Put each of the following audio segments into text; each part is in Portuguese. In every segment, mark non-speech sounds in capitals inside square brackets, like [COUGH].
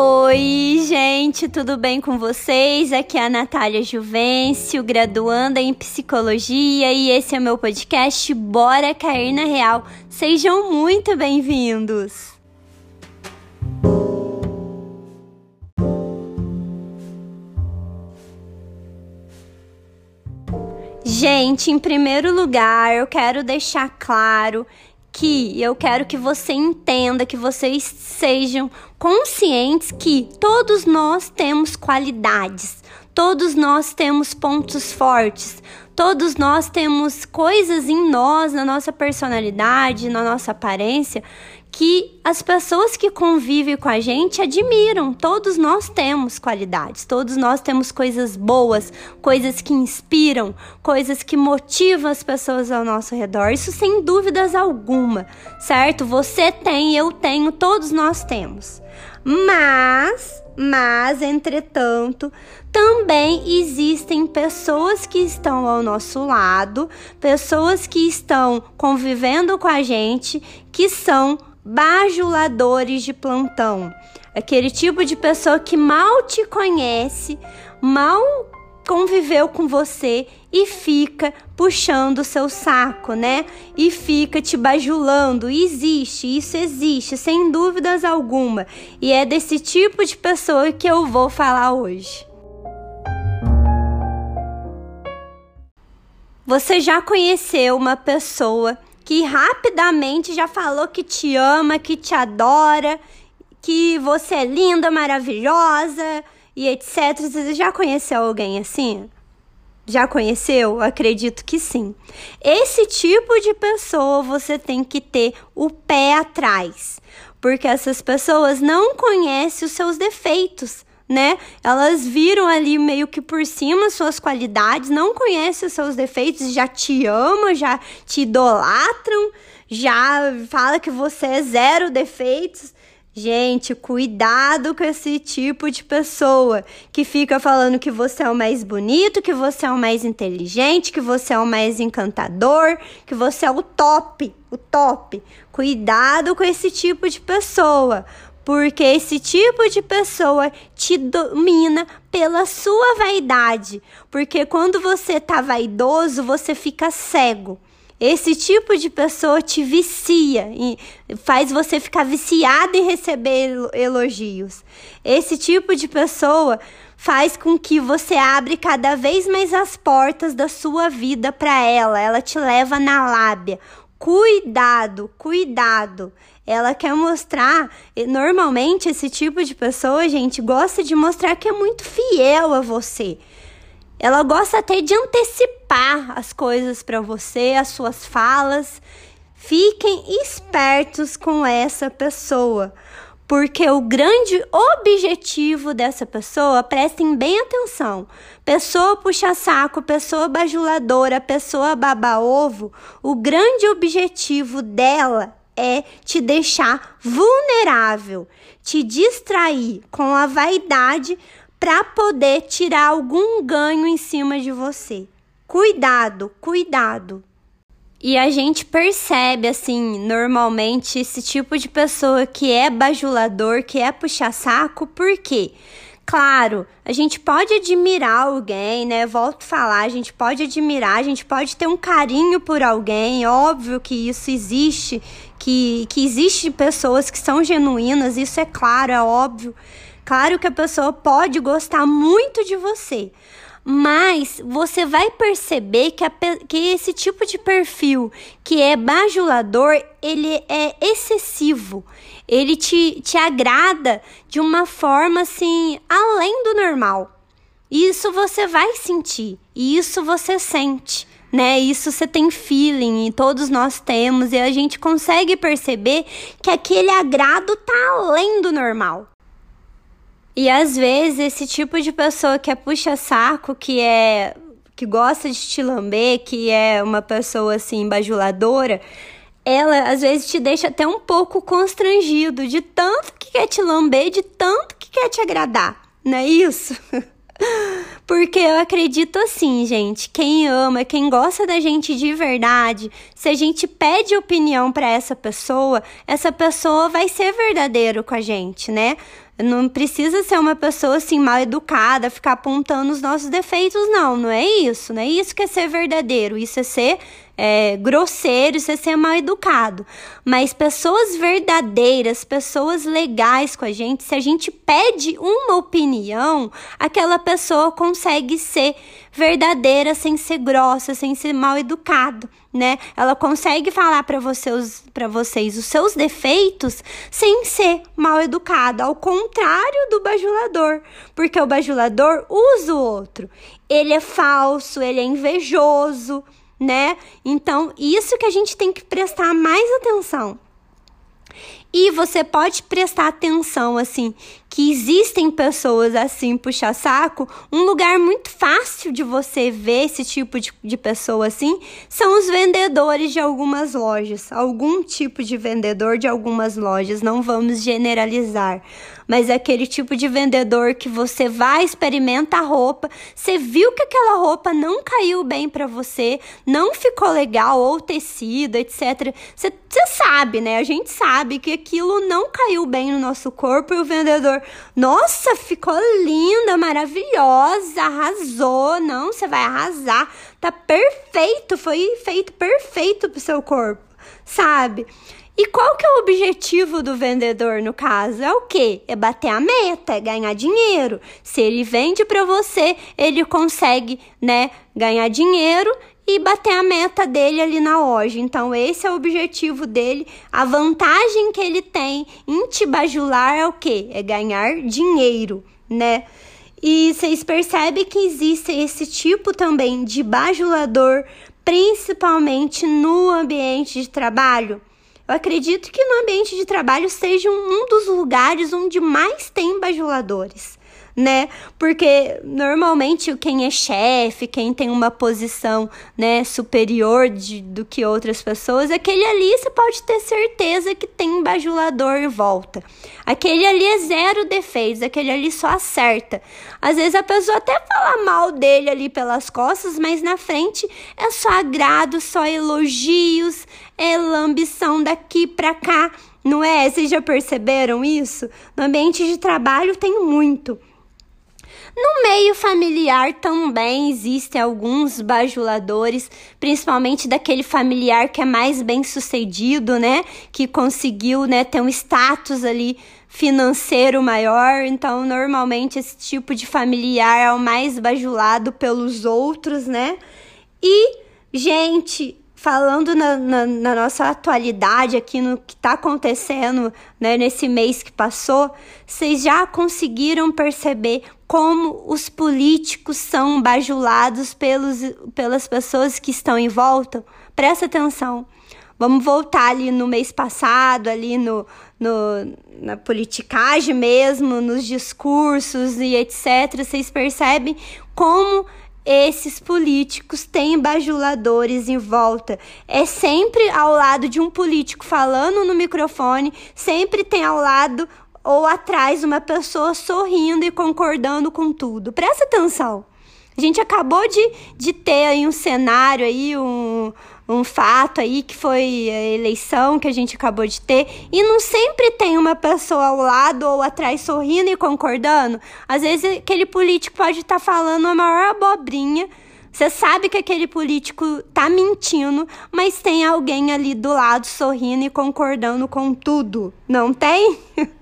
Oi, gente, tudo bem com vocês? Aqui é a Natália Juvencio, graduanda em psicologia, e esse é meu podcast Bora Cair na Real. Sejam muito bem-vindos! Gente, em primeiro lugar, eu quero deixar claro que eu quero que você entenda, que vocês sejam conscientes que todos nós temos qualidades, todos nós temos pontos fortes, todos nós temos coisas em nós, na nossa personalidade, na nossa aparência, que as pessoas que convivem com a gente admiram. Todos nós temos qualidades, todos nós temos coisas boas, coisas que inspiram, coisas que motivam as pessoas ao nosso redor. Isso sem dúvidas alguma, certo? Você tem, eu tenho, todos nós temos. Mas, mas, entretanto, também existem pessoas que estão ao nosso lado, pessoas que estão convivendo com a gente, que são bajuladores de plantão. Aquele tipo de pessoa que mal te conhece, mal conviveu com você e fica puxando o seu saco, né? E fica te bajulando. Existe, isso existe, sem dúvidas alguma. E é desse tipo de pessoa que eu vou falar hoje. Você já conheceu uma pessoa que rapidamente já falou que te ama, que te adora, que você é linda, maravilhosa e etc. Você já conheceu alguém assim? Já conheceu? Acredito que sim. Esse tipo de pessoa você tem que ter o pé atrás, porque essas pessoas não conhecem os seus defeitos né? Elas viram ali meio que por cima suas qualidades, não conhecem os seus defeitos, já te amam, já te idolatram, já fala que você é zero defeitos. Gente, cuidado com esse tipo de pessoa que fica falando que você é o mais bonito, que você é o mais inteligente, que você é o mais encantador, que você é o top, o top. Cuidado com esse tipo de pessoa, porque esse tipo de pessoa te domina pela sua vaidade, porque quando você tá vaidoso, você fica cego. Esse tipo de pessoa te vicia e faz você ficar viciado em receber elogios. Esse tipo de pessoa faz com que você abre cada vez mais as portas da sua vida para ela. Ela te leva na lábia. Cuidado, cuidado. Ela quer mostrar, normalmente esse tipo de pessoa, gente, gosta de mostrar que é muito fiel a você. Ela gosta até de antecipar as coisas para você, as suas falas. Fiquem espertos com essa pessoa, porque o grande objetivo dessa pessoa, prestem bem atenção, pessoa puxa-saco, pessoa bajuladora, pessoa baba-ovo, o grande objetivo dela é te deixar vulnerável, te distrair com a vaidade para poder tirar algum ganho em cima de você. Cuidado, cuidado. E a gente percebe, assim, normalmente, esse tipo de pessoa que é bajulador, que é puxa-saco, por quê? Claro, a gente pode admirar alguém, né? Volto a falar, a gente pode admirar, a gente pode ter um carinho por alguém, óbvio que isso existe, que, que existe pessoas que são genuínas, isso é claro, é óbvio. Claro que a pessoa pode gostar muito de você, mas você vai perceber que, a, que esse tipo de perfil que é bajulador, ele é excessivo. Ele te, te agrada de uma forma assim, além do normal. Isso você vai sentir, e isso você sente né? Isso você tem feeling e todos nós temos e a gente consegue perceber que aquele agrado tá além do normal. E às vezes esse tipo de pessoa que é puxa-saco, que é que gosta de te lamber, que é uma pessoa assim bajuladora, ela às vezes te deixa até um pouco constrangido de tanto que quer te lamber, de tanto que quer te agradar, não é isso? [LAUGHS] Porque eu acredito assim, gente, quem ama, quem gosta da gente de verdade, se a gente pede opinião para essa pessoa, essa pessoa vai ser verdadeiro com a gente, né? Não precisa ser uma pessoa assim mal educada, ficar apontando os nossos defeitos, não. Não é isso. Não é isso que é ser verdadeiro. Isso é ser é, grosseiro, isso é ser mal educado. Mas pessoas verdadeiras, pessoas legais com a gente, se a gente pede uma opinião, aquela pessoa consegue ser verdadeira sem ser grossa, sem ser mal educado, né? Ela consegue falar para vocês, para vocês os seus defeitos sem ser mal educada, ao contrário do bajulador, porque o bajulador usa o outro. Ele é falso, ele é invejoso, né? Então, isso que a gente tem que prestar mais atenção. E você pode prestar atenção, assim, que existem pessoas assim, puxa-saco. Um lugar muito fácil de você ver esse tipo de, de pessoa assim são os vendedores de algumas lojas. Algum tipo de vendedor de algumas lojas, não vamos generalizar mas é aquele tipo de vendedor que você vai, experimenta a roupa, você viu que aquela roupa não caiu bem para você, não ficou legal, ou tecido, etc. Você, você sabe, né? A gente sabe que aquilo não caiu bem no nosso corpo e o vendedor, nossa, ficou linda, maravilhosa, arrasou. Não, você vai arrasar, tá perfeito, foi feito perfeito pro seu corpo, sabe? E qual que é o objetivo do vendedor no caso? É o quê? É bater a meta, é ganhar dinheiro. Se ele vende para você, ele consegue, né, ganhar dinheiro e bater a meta dele ali na loja. Então, esse é o objetivo dele. A vantagem que ele tem em te bajular é o quê? É ganhar dinheiro, né? E vocês percebem que existe esse tipo também de bajulador, principalmente no ambiente de trabalho? Eu acredito que no ambiente de trabalho seja um dos lugares onde mais tem bajuladores né? Porque normalmente quem é chefe, quem tem uma posição, né, superior de, do que outras pessoas, aquele ali você pode ter certeza que tem um bajulador em volta. Aquele ali é zero defeitos, aquele ali só acerta. Às vezes a pessoa até fala mal dele ali pelas costas, mas na frente é só agrado, só elogios, é lambição daqui para cá. Não é? Vocês já perceberam isso? No ambiente de trabalho tem muito. No meio familiar também existem alguns bajuladores, principalmente daquele familiar que é mais bem sucedido, né? Que conseguiu né, ter um status ali financeiro maior. Então, normalmente, esse tipo de familiar é o mais bajulado pelos outros, né? E, gente, falando na, na, na, nossa atualidade aqui no que está acontecendo né, nesse mês que passou, vocês já conseguiram perceber como os políticos são bajulados pelos, pelas pessoas que estão em volta? Presta atenção. Vamos voltar ali no mês passado, ali no, no, na politicagem mesmo, nos discursos e etc. Vocês percebem como esses políticos têm bajuladores em volta. É sempre ao lado de um político falando no microfone, sempre tem ao lado ou atrás uma pessoa sorrindo e concordando com tudo. Presta atenção. A gente acabou de, de ter aí um cenário aí, um, um fato aí que foi a eleição que a gente acabou de ter e não sempre tem uma pessoa ao lado ou atrás sorrindo e concordando. Às vezes aquele político pode estar tá falando a maior abobrinha. Você sabe que aquele político tá mentindo, mas tem alguém ali do lado sorrindo e concordando com tudo. Não tem? [LAUGHS]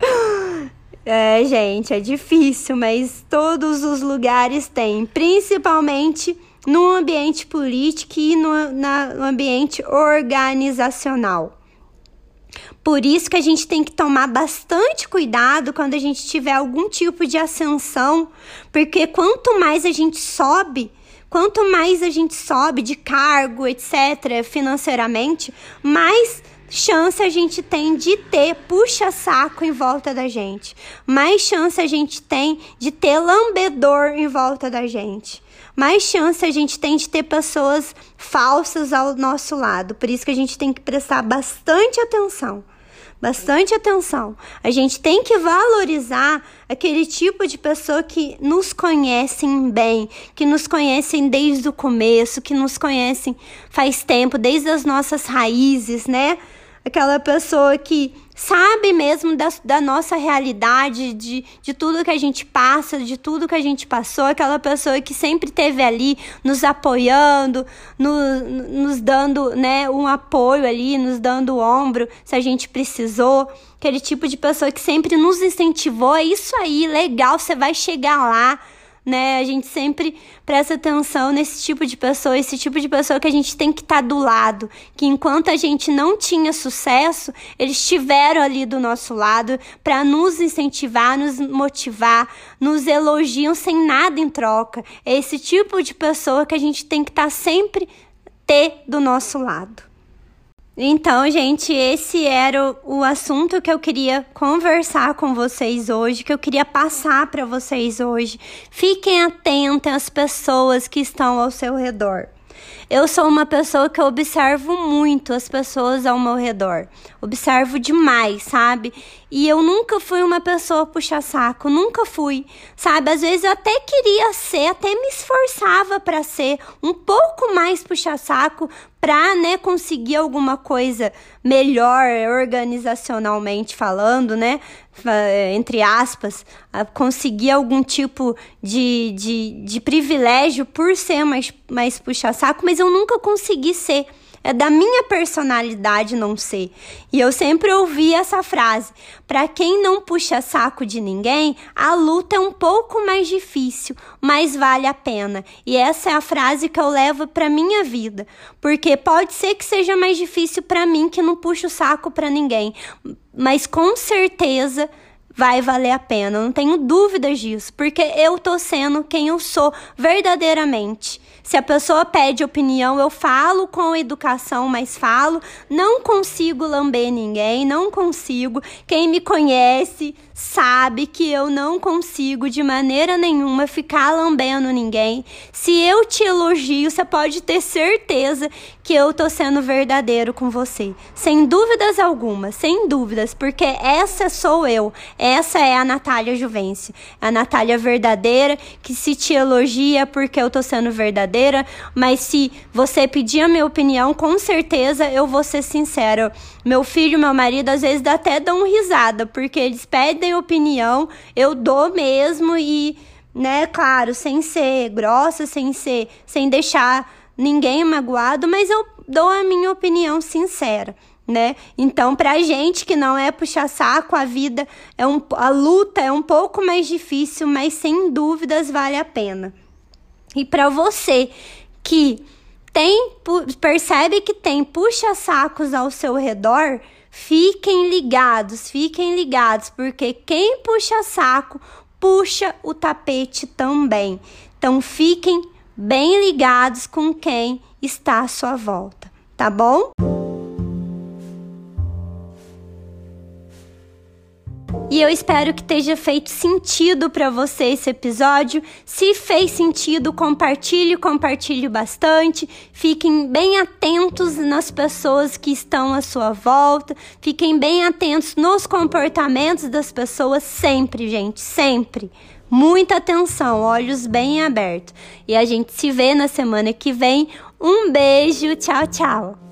[LAUGHS] É, gente, é difícil, mas todos os lugares têm, principalmente no ambiente político e no, na, no ambiente organizacional. Por isso que a gente tem que tomar bastante cuidado quando a gente tiver algum tipo de ascensão, porque quanto mais a gente sobe, quanto mais a gente sobe de cargo, etc., financeiramente, mais chance a gente tem de ter puxa-saco em volta da gente, mais chance a gente tem de ter lambedor em volta da gente mais chance a gente tem de ter pessoas falsas ao nosso lado. Por isso que a gente tem que prestar bastante atenção. Bastante atenção. A gente tem que valorizar aquele tipo de pessoa que nos conhecem bem, que nos conhecem desde o começo, que nos conhecem faz tempo, desde as nossas raízes, né? Aquela pessoa que sabe mesmo da, da nossa realidade, de, de tudo que a gente passa, de tudo que a gente passou, aquela pessoa que sempre esteve ali nos apoiando, no, nos dando né, um apoio ali, nos dando o ombro se a gente precisou. Aquele tipo de pessoa que sempre nos incentivou, é isso aí, legal, você vai chegar lá né? A gente sempre presta atenção nesse tipo de pessoa, esse tipo de pessoa que a gente tem que estar tá do lado, que enquanto a gente não tinha sucesso, eles estiveram ali do nosso lado para nos incentivar, nos motivar, nos elogiam sem nada em troca. É esse tipo de pessoa que a gente tem que estar tá sempre ter do nosso lado. Então, gente, esse era o, assunto que eu queria conversar com vocês hoje, que eu queria passar para vocês hoje. Fiquem atentos às pessoas que estão ao seu redor. Eu sou uma pessoa que observo muito as pessoas ao meu redor. Observo demais, sabe? E eu nunca fui uma pessoa puxa-saco, nunca fui. Sabe? Às vezes eu até queria ser, até me esforçava para ser um pouco mais puxa-saco para, né, conseguir alguma coisa melhor organizacionalmente falando, né? Entre aspas, conseguir algum tipo de, de, de privilégio por ser mais, mais puxa-saco, mas eu nunca consegui ser. É da minha personalidade não ser. E eu sempre ouvi essa frase: para quem não puxa saco de ninguém, a luta é um pouco mais difícil, mas vale a pena. E essa é a frase que eu levo para minha vida, porque pode ser que seja mais difícil para mim que não puxo saco para ninguém, mas com certeza vai valer a pena. Eu não tenho dúvidas disso, porque eu tô sendo quem eu sou verdadeiramente. Se a pessoa pede opinião, eu falo com educação, mas falo. Não consigo lamber ninguém, não consigo. Quem me conhece sabe que eu não consigo de maneira nenhuma ficar lambendo ninguém. Se eu te elogio, você pode ter certeza que eu tô sendo verdadeiro com você. Sem dúvidas alguma, sem dúvidas, porque essa sou eu. Essa é a Natália Juvencio. A Natália verdadeira que se te elogia porque eu tô sendo verdadeira, mas se você pedir a minha opinião, com certeza eu vou ser sincera. Meu filho, meu marido, às vezes até dão risada, porque eles pedem opinião, eu dou mesmo e, né, claro, sem ser grossa, sem ser, sem deixar ninguém magoado, mas eu dou a minha opinião sincera. Né? Então, pra gente que não é puxar saco, a vida é um, a luta é um pouco mais difícil, mas sem dúvidas vale a pena. E para você que tem percebe que tem puxa-sacos ao seu redor, fiquem ligados, fiquem ligados, porque quem puxa saco puxa o tapete também. Então fiquem bem ligados com quem está à sua volta, tá bom? E eu espero que esteja feito sentido para você esse episódio. Se fez sentido, compartilhe, compartilhe bastante. Fiquem bem atentos nas pessoas que estão à sua volta. Fiquem bem atentos nos comportamentos das pessoas sempre, gente, sempre. Muita atenção, olhos bem abertos. E a gente se vê na semana que vem. Um beijo, tchau, tchau.